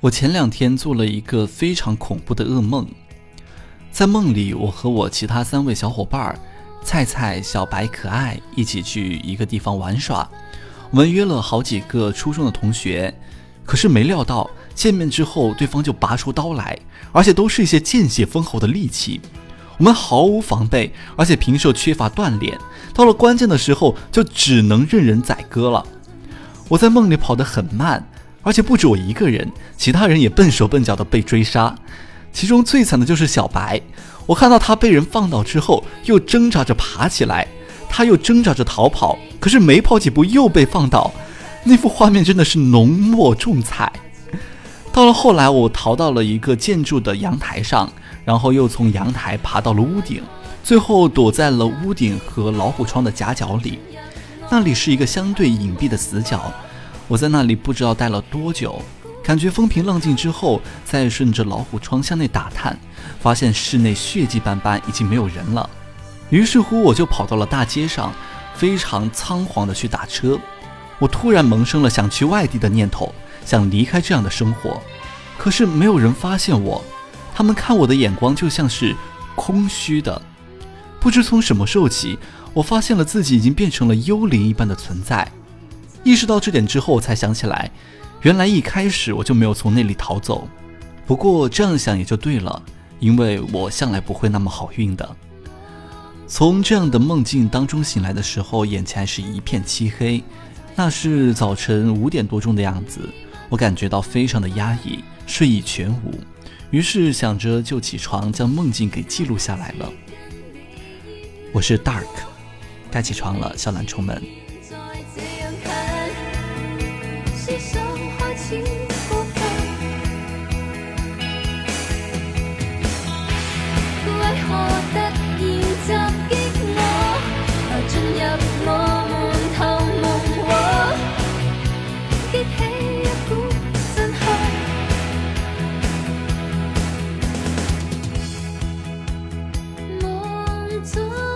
我前两天做了一个非常恐怖的噩梦，在梦里，我和我其他三位小伙伴儿，菜菜、小白、可爱一起去一个地方玩耍。我们约了好几个初中的同学，可是没料到见面之后，对方就拔出刀来，而且都是一些见血封喉的利器。我们毫无防备，而且平时缺乏锻炼，到了关键的时候就只能任人宰割了。我在梦里跑得很慢。而且不止我一个人，其他人也笨手笨脚的被追杀。其中最惨的就是小白，我看到他被人放倒之后，又挣扎着爬起来，他又挣扎着逃跑，可是没跑几步又被放倒。那幅画面真的是浓墨重彩。到了后来，我逃到了一个建筑的阳台上，然后又从阳台爬到了屋顶，最后躲在了屋顶和老虎窗的夹角里。那里是一个相对隐蔽的死角。我在那里不知道待了多久，感觉风平浪静之后，再顺着老虎窗向内打探，发现室内血迹斑斑，已经没有人了。于是乎，我就跑到了大街上，非常仓皇的去打车。我突然萌生了想去外地的念头，想离开这样的生活。可是没有人发现我，他们看我的眼光就像是空虚的。不知从什么时候起，我发现了自己已经变成了幽灵一般的存在。意识到这点之后，我才想起来，原来一开始我就没有从那里逃走。不过这样想也就对了，因为我向来不会那么好运的。从这样的梦境当中醒来的时候，眼前还是一片漆黑，那是早晨五点多钟的样子。我感觉到非常的压抑，睡意全无，于是想着就起床将梦境给记录下来了。我是 Dark，该起床了，小懒虫们。足。